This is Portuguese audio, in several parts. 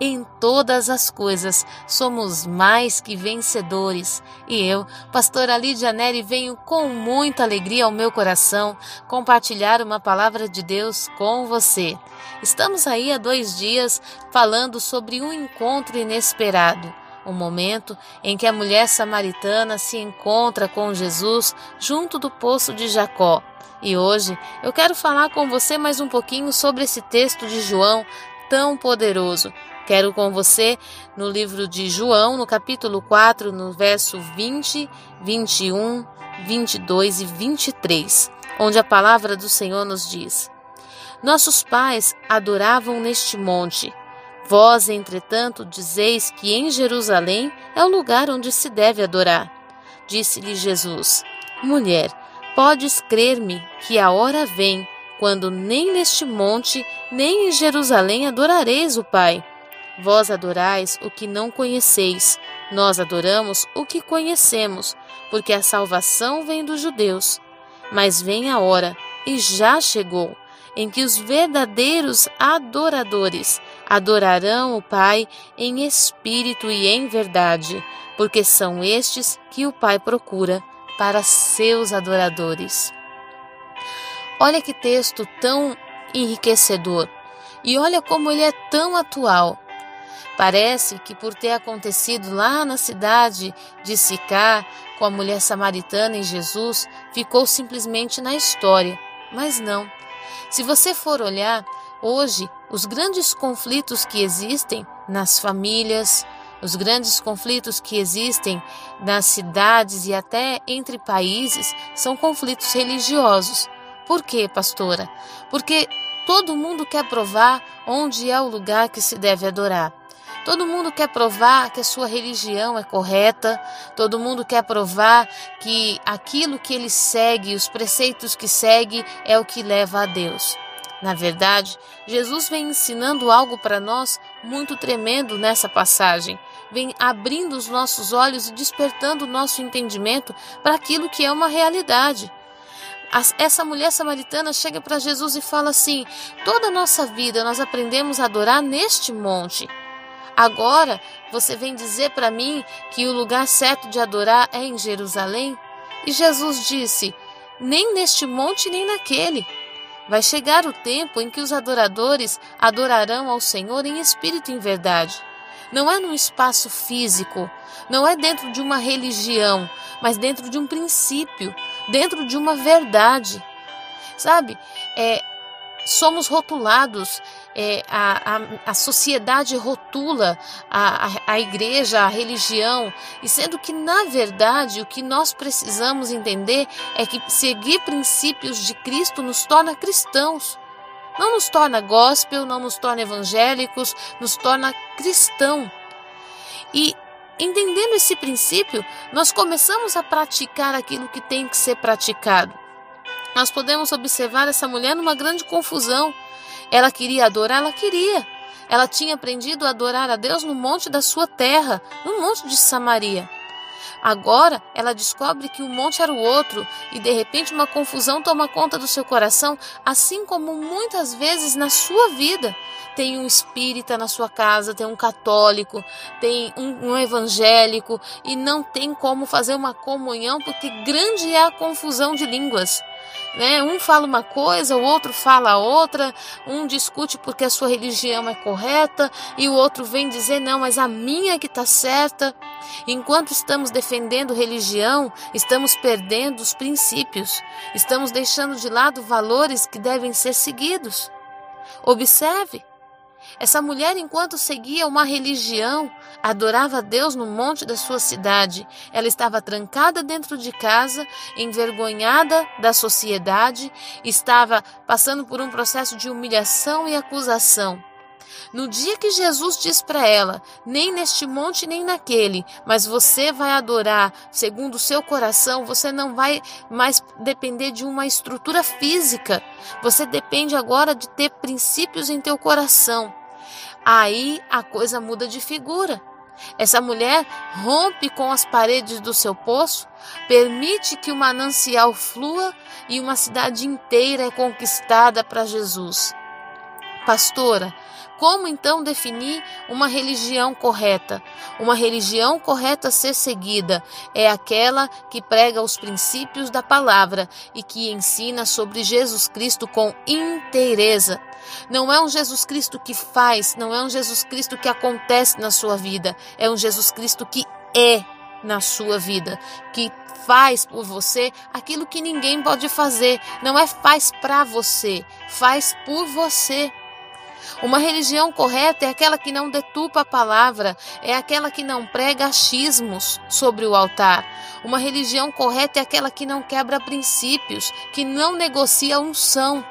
em todas as coisas somos mais que vencedores. E eu, pastora Lídia Neri, venho com muita alegria ao meu coração compartilhar uma palavra de Deus com você. Estamos aí há dois dias falando sobre um encontro inesperado. Um momento em que a mulher samaritana se encontra com Jesus junto do poço de Jacó. E hoje eu quero falar com você mais um pouquinho sobre esse texto de João tão poderoso Quero com você no livro de João, no capítulo 4, no verso 20, 21, 22 e 23, onde a palavra do Senhor nos diz: Nossos pais adoravam neste monte. Vós, entretanto, dizeis que em Jerusalém é o lugar onde se deve adorar. Disse-lhe Jesus: Mulher, podes crer-me que a hora vem quando nem neste monte, nem em Jerusalém adorareis o Pai. Vós adorais o que não conheceis, nós adoramos o que conhecemos, porque a salvação vem dos judeus. Mas vem a hora, e já chegou, em que os verdadeiros adoradores adorarão o Pai em espírito e em verdade, porque são estes que o Pai procura para seus adoradores. Olha que texto tão enriquecedor e olha como ele é tão atual. Parece que por ter acontecido lá na cidade de Sicá com a mulher samaritana e Jesus, ficou simplesmente na história. Mas não. Se você for olhar, hoje os grandes conflitos que existem nas famílias, os grandes conflitos que existem nas cidades e até entre países são conflitos religiosos. Por quê, pastora? Porque todo mundo quer provar onde é o lugar que se deve adorar. Todo mundo quer provar que a sua religião é correta, todo mundo quer provar que aquilo que ele segue, os preceitos que segue, é o que leva a Deus. Na verdade, Jesus vem ensinando algo para nós muito tremendo nessa passagem. Vem abrindo os nossos olhos e despertando o nosso entendimento para aquilo que é uma realidade. Essa mulher samaritana chega para Jesus e fala assim: toda a nossa vida nós aprendemos a adorar neste monte. Agora você vem dizer para mim que o lugar certo de adorar é em Jerusalém? E Jesus disse: Nem neste monte, nem naquele. Vai chegar o tempo em que os adoradores adorarão ao Senhor em espírito e em verdade. Não é num espaço físico, não é dentro de uma religião, mas dentro de um princípio, dentro de uma verdade. Sabe? É, somos rotulados, é, a, a, a, sociedade rotula a, a, a igreja, a religião, e sendo que, na verdade, o que nós precisamos entender é que seguir princípios de Cristo nos torna cristãos. Não nos torna gospel, não nos torna evangélicos, nos torna cristão. E entendendo esse princípio, nós começamos a praticar aquilo que tem que ser praticado nós podemos observar essa mulher numa grande confusão. Ela queria adorar, ela queria. Ela tinha aprendido a adorar a Deus no monte da sua terra, no monte de Samaria. Agora ela descobre que o monte era o outro e de repente uma confusão toma conta do seu coração, assim como muitas vezes na sua vida. Tem um espírita na sua casa, tem um católico, tem um, um evangélico e não tem como fazer uma comunhão porque grande é a confusão de línguas. Né? Um fala uma coisa, o outro fala outra, um discute porque a sua religião é correta e o outro vem dizer não, mas a minha é que está certa. Enquanto estamos defendendo religião, estamos perdendo os princípios, estamos deixando de lado valores que devem ser seguidos. Observe, essa mulher, enquanto seguia uma religião, adorava Deus no monte da sua cidade. Ela estava trancada dentro de casa, envergonhada da sociedade, estava passando por um processo de humilhação e acusação. No dia que Jesus diz para ela: nem neste monte nem naquele, mas você vai adorar segundo o seu coração, você não vai mais depender de uma estrutura física. Você depende agora de ter princípios em teu coração. aí a coisa muda de figura. Essa mulher rompe com as paredes do seu poço, permite que o manancial flua e uma cidade inteira é conquistada para Jesus. Pastora, como então definir uma religião correta? Uma religião correta a ser seguida é aquela que prega os princípios da palavra e que ensina sobre Jesus Cristo com inteireza. Não é um Jesus Cristo que faz, não é um Jesus Cristo que acontece na sua vida, é um Jesus Cristo que é na sua vida, que faz por você aquilo que ninguém pode fazer. Não é faz para você, faz por você. Uma religião correta é aquela que não detupa a palavra, é aquela que não prega achismos sobre o altar. Uma religião correta é aquela que não quebra princípios, que não negocia a unção,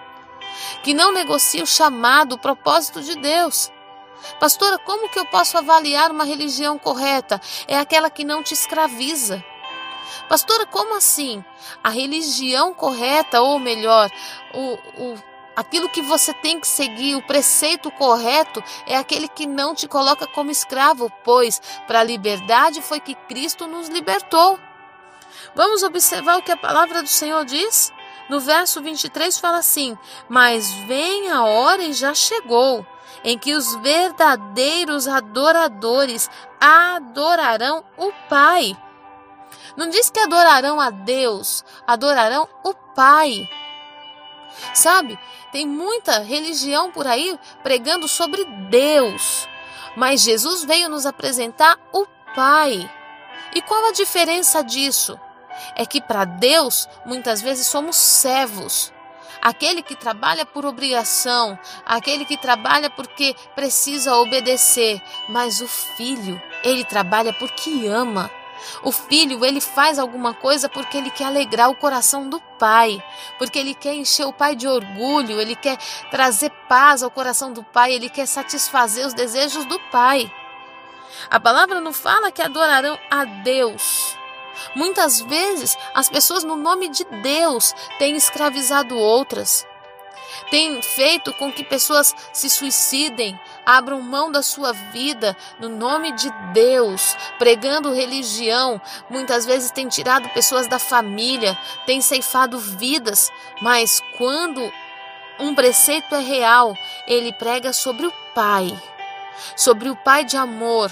que não negocia o chamado, o propósito de Deus. Pastora, como que eu posso avaliar uma religião correta? É aquela que não te escraviza. Pastora, como assim? A religião correta, ou melhor, o, o Aquilo que você tem que seguir, o preceito correto, é aquele que não te coloca como escravo, pois para a liberdade foi que Cristo nos libertou. Vamos observar o que a palavra do Senhor diz? No verso 23 fala assim: Mas vem a hora e já chegou, em que os verdadeiros adoradores adorarão o Pai. Não diz que adorarão a Deus, adorarão o Pai. Sabe? Tem muita religião por aí pregando sobre Deus, mas Jesus veio nos apresentar o Pai. E qual a diferença disso? É que para Deus, muitas vezes somos servos. Aquele que trabalha por obrigação, aquele que trabalha porque precisa obedecer, mas o filho, ele trabalha porque ama. O filho, ele faz alguma coisa porque ele quer alegrar o coração do pai, porque ele quer encher o pai de orgulho, ele quer trazer paz ao coração do pai, ele quer satisfazer os desejos do pai. A palavra não fala que adorarão a Deus. Muitas vezes as pessoas, no nome de Deus, têm escravizado outras tem feito com que pessoas se suicidem, abram mão da sua vida no nome de Deus, pregando religião. Muitas vezes tem tirado pessoas da família, tem ceifado vidas, mas quando um preceito é real, ele prega sobre o Pai, sobre o Pai de amor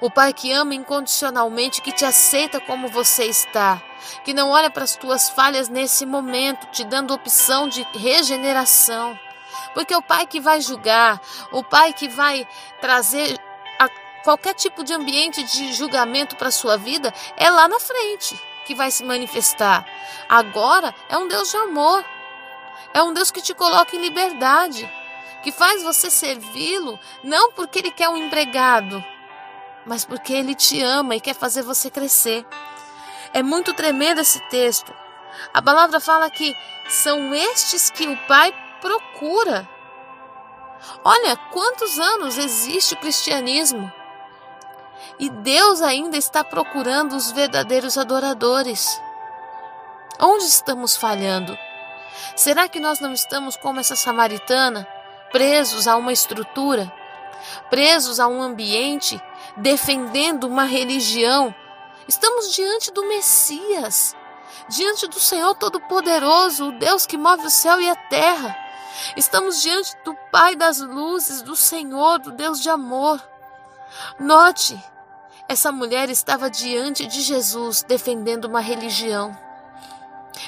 o Pai que ama incondicionalmente, que te aceita como você está, que não olha para as tuas falhas nesse momento, te dando opção de regeneração. Porque o Pai que vai julgar, o Pai que vai trazer qualquer tipo de ambiente de julgamento para a sua vida, é lá na frente que vai se manifestar. Agora é um Deus de amor. É um Deus que te coloca em liberdade, que faz você servi-lo não porque ele quer um empregado, mas porque Ele te ama e quer fazer você crescer. É muito tremendo esse texto. A palavra fala que são estes que o Pai procura. Olha quantos anos existe o cristianismo. E Deus ainda está procurando os verdadeiros adoradores. Onde estamos falhando? Será que nós não estamos como essa samaritana, presos a uma estrutura, presos a um ambiente defendendo uma religião. Estamos diante do Messias, diante do Senhor Todo-Poderoso, o Deus que move o céu e a terra. Estamos diante do Pai das luzes, do Senhor, do Deus de amor. Note, essa mulher estava diante de Jesus defendendo uma religião.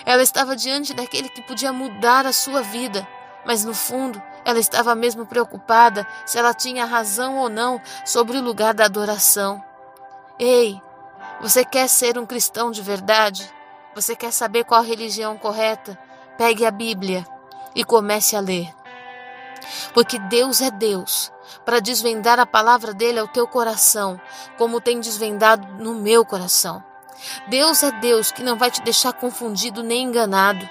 Ela estava diante daquele que podia mudar a sua vida mas no fundo ela estava mesmo preocupada se ela tinha razão ou não sobre o lugar da adoração. Ei, você quer ser um cristão de verdade? Você quer saber qual religião correta? Pegue a Bíblia e comece a ler. Porque Deus é Deus para desvendar a palavra dele ao teu coração, como tem desvendado no meu coração. Deus é Deus que não vai te deixar confundido nem enganado.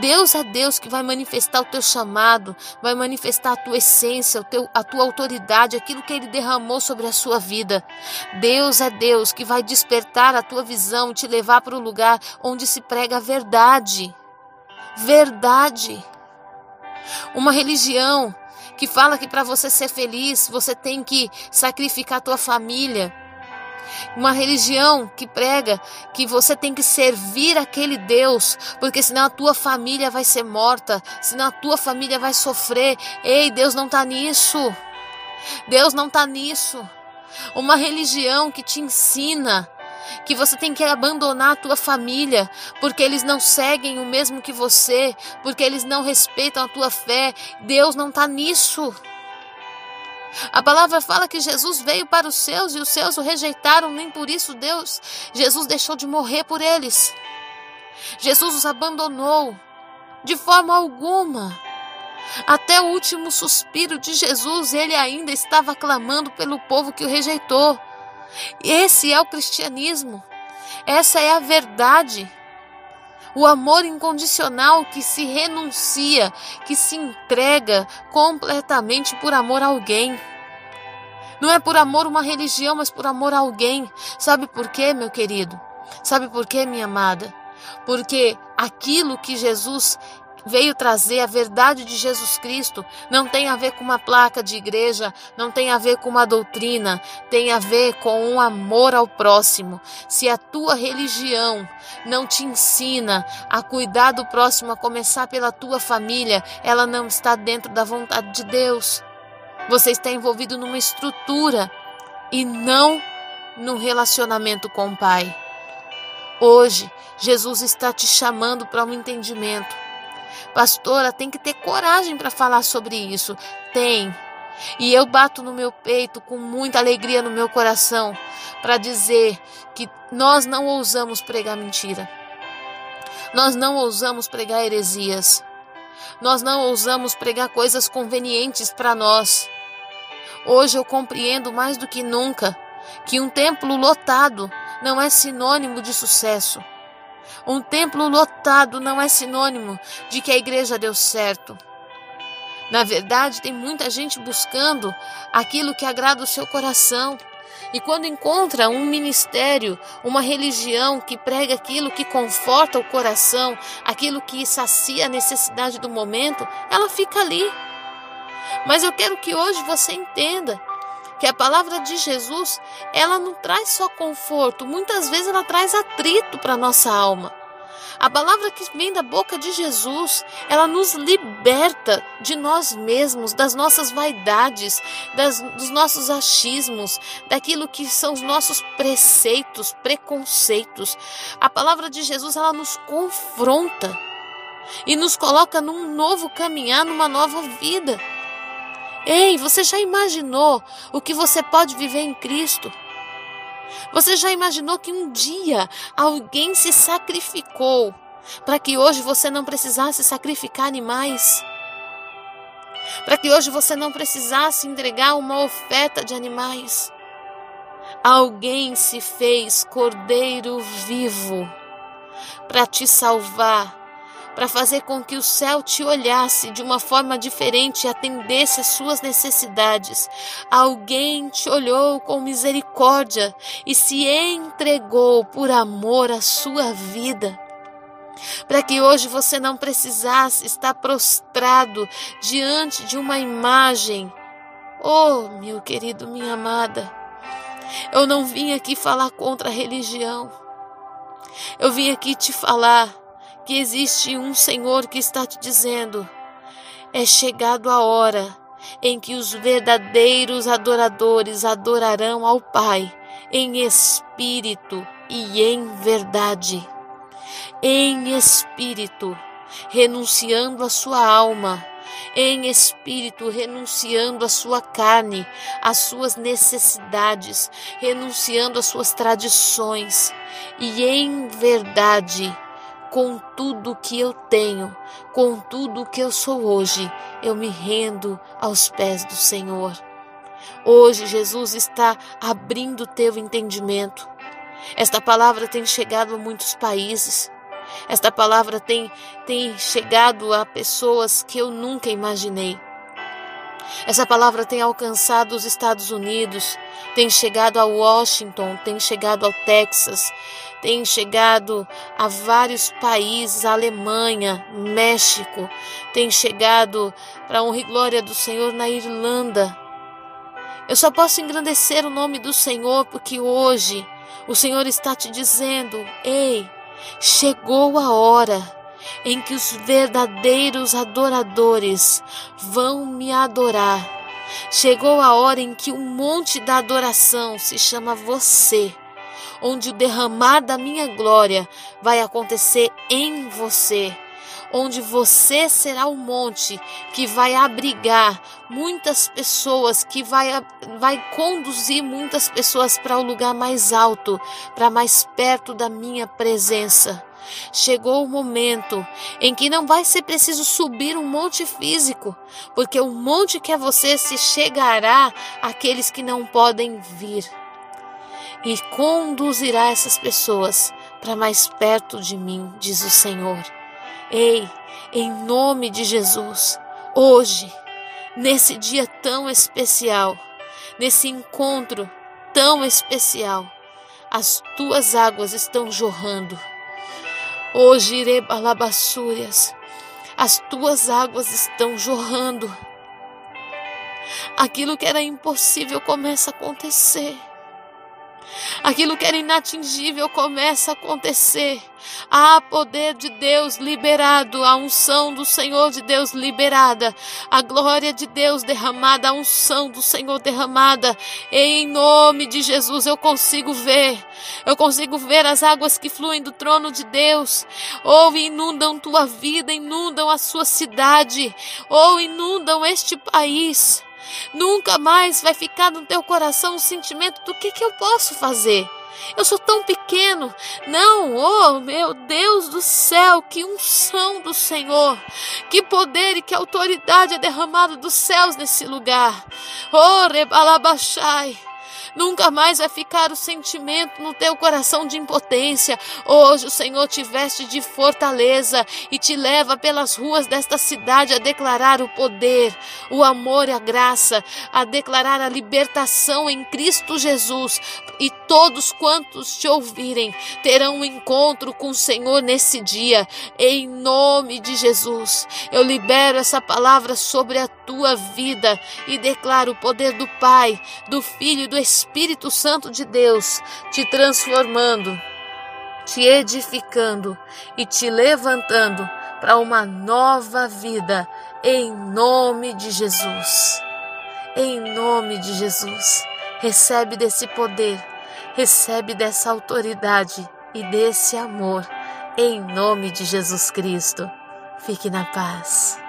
Deus é Deus que vai manifestar o teu chamado, vai manifestar a tua essência, o teu, a tua autoridade, aquilo que Ele derramou sobre a sua vida. Deus é Deus que vai despertar a tua visão, te levar para o lugar onde se prega a verdade. Verdade. Uma religião que fala que para você ser feliz, você tem que sacrificar a tua família. Uma religião que prega que você tem que servir aquele Deus, porque senão a tua família vai ser morta, senão a tua família vai sofrer. Ei, Deus não está nisso. Deus não está nisso. Uma religião que te ensina que você tem que abandonar a tua família, porque eles não seguem o mesmo que você, porque eles não respeitam a tua fé. Deus não está nisso. A palavra fala que Jesus veio para os seus e os seus o rejeitaram, nem por isso Deus, Jesus deixou de morrer por eles. Jesus os abandonou de forma alguma. Até o último suspiro de Jesus, ele ainda estava clamando pelo povo que o rejeitou. Esse é o cristianismo. Essa é a verdade. O amor incondicional que se renuncia, que se entrega completamente por amor a alguém. Não é por amor uma religião, mas por amor a alguém. Sabe por quê, meu querido? Sabe por quê, minha amada? Porque aquilo que Jesus veio trazer a verdade de Jesus Cristo. Não tem a ver com uma placa de igreja, não tem a ver com uma doutrina, tem a ver com um amor ao próximo. Se a tua religião não te ensina a cuidar do próximo, a começar pela tua família, ela não está dentro da vontade de Deus. Você está envolvido numa estrutura e não num relacionamento com o Pai. Hoje, Jesus está te chamando para um entendimento. Pastora, tem que ter coragem para falar sobre isso. Tem. E eu bato no meu peito com muita alegria no meu coração para dizer que nós não ousamos pregar mentira. Nós não ousamos pregar heresias. Nós não ousamos pregar coisas convenientes para nós. Hoje eu compreendo mais do que nunca que um templo lotado não é sinônimo de sucesso. Um templo lotado não é sinônimo de que a igreja deu certo. Na verdade, tem muita gente buscando aquilo que agrada o seu coração. E quando encontra um ministério, uma religião que prega aquilo que conforta o coração, aquilo que sacia a necessidade do momento, ela fica ali. Mas eu quero que hoje você entenda que a palavra de Jesus, ela não traz só conforto, muitas vezes ela traz atrito para nossa alma. A palavra que vem da boca de Jesus, ela nos liberta de nós mesmos, das nossas vaidades, das, dos nossos achismos, daquilo que são os nossos preceitos, preconceitos. A palavra de Jesus, ela nos confronta e nos coloca num novo caminhar, numa nova vida. Ei, você já imaginou o que você pode viver em Cristo? Você já imaginou que um dia alguém se sacrificou para que hoje você não precisasse sacrificar animais? Para que hoje você não precisasse entregar uma oferta de animais? Alguém se fez cordeiro vivo para te salvar para fazer com que o céu te olhasse de uma forma diferente e atendesse às suas necessidades. Alguém te olhou com misericórdia e se entregou por amor à sua vida para que hoje você não precisasse estar prostrado diante de uma imagem. Oh, meu querido, minha amada, eu não vim aqui falar contra a religião. Eu vim aqui te falar que existe um Senhor que está te dizendo: é chegado a hora em que os verdadeiros adoradores adorarão ao Pai em espírito e em verdade. Em espírito, renunciando a sua alma, em espírito, renunciando a sua carne, às suas necessidades, renunciando às suas tradições, e em verdade, com tudo que eu tenho, com tudo que eu sou hoje, eu me rendo aos pés do Senhor. Hoje Jesus está abrindo teu entendimento. Esta palavra tem chegado a muitos países. Esta palavra tem, tem chegado a pessoas que eu nunca imaginei. Essa palavra tem alcançado os Estados Unidos, tem chegado a Washington, tem chegado ao Texas, tem chegado a vários países, Alemanha, México, tem chegado para a honra e glória do Senhor na Irlanda. Eu só posso engrandecer o nome do Senhor porque hoje o Senhor está te dizendo: ei, chegou a hora em que os verdadeiros adoradores vão me adorar. Chegou a hora em que o monte da adoração se chama você, onde o derramar da minha glória vai acontecer em você onde você será o monte que vai abrigar muitas pessoas, que vai, vai conduzir muitas pessoas para o lugar mais alto, para mais perto da minha presença. Chegou o momento em que não vai ser preciso subir um monte físico, porque o monte que é você se chegará àqueles que não podem vir e conduzirá essas pessoas para mais perto de mim, diz o Senhor. Ei, em nome de Jesus, hoje, nesse dia tão especial, nesse encontro tão especial, as tuas águas estão jorrando Hoje irei balabassúrias, as tuas águas estão jorrando. Aquilo que era impossível começa a acontecer. Aquilo que era inatingível começa a acontecer. Há poder de Deus liberado, a unção do Senhor de Deus liberada, a glória de Deus derramada, a unção do Senhor derramada. Em nome de Jesus eu consigo ver, eu consigo ver as águas que fluem do trono de Deus, ou inundam tua vida, inundam a sua cidade, ou inundam este país. Nunca mais vai ficar no teu coração o sentimento do que, que eu posso fazer. Eu sou tão pequeno. Não, oh meu Deus do céu, que unção do Senhor, que poder e que autoridade é derramado dos céus nesse lugar. Oh, rebalabachai. Nunca mais vai ficar o sentimento no teu coração de impotência. Hoje o Senhor te veste de fortaleza e te leva pelas ruas desta cidade a declarar o poder, o amor e a graça, a declarar a libertação em Cristo Jesus. E todos quantos te ouvirem terão um encontro com o Senhor nesse dia, em nome de Jesus. Eu libero essa palavra sobre a tua vida e declaro o poder do Pai, do Filho e do Espírito Santo de Deus te transformando, te edificando e te levantando para uma nova vida, em nome de Jesus. Em nome de Jesus. Recebe desse poder, recebe dessa autoridade e desse amor, em nome de Jesus Cristo. Fique na paz.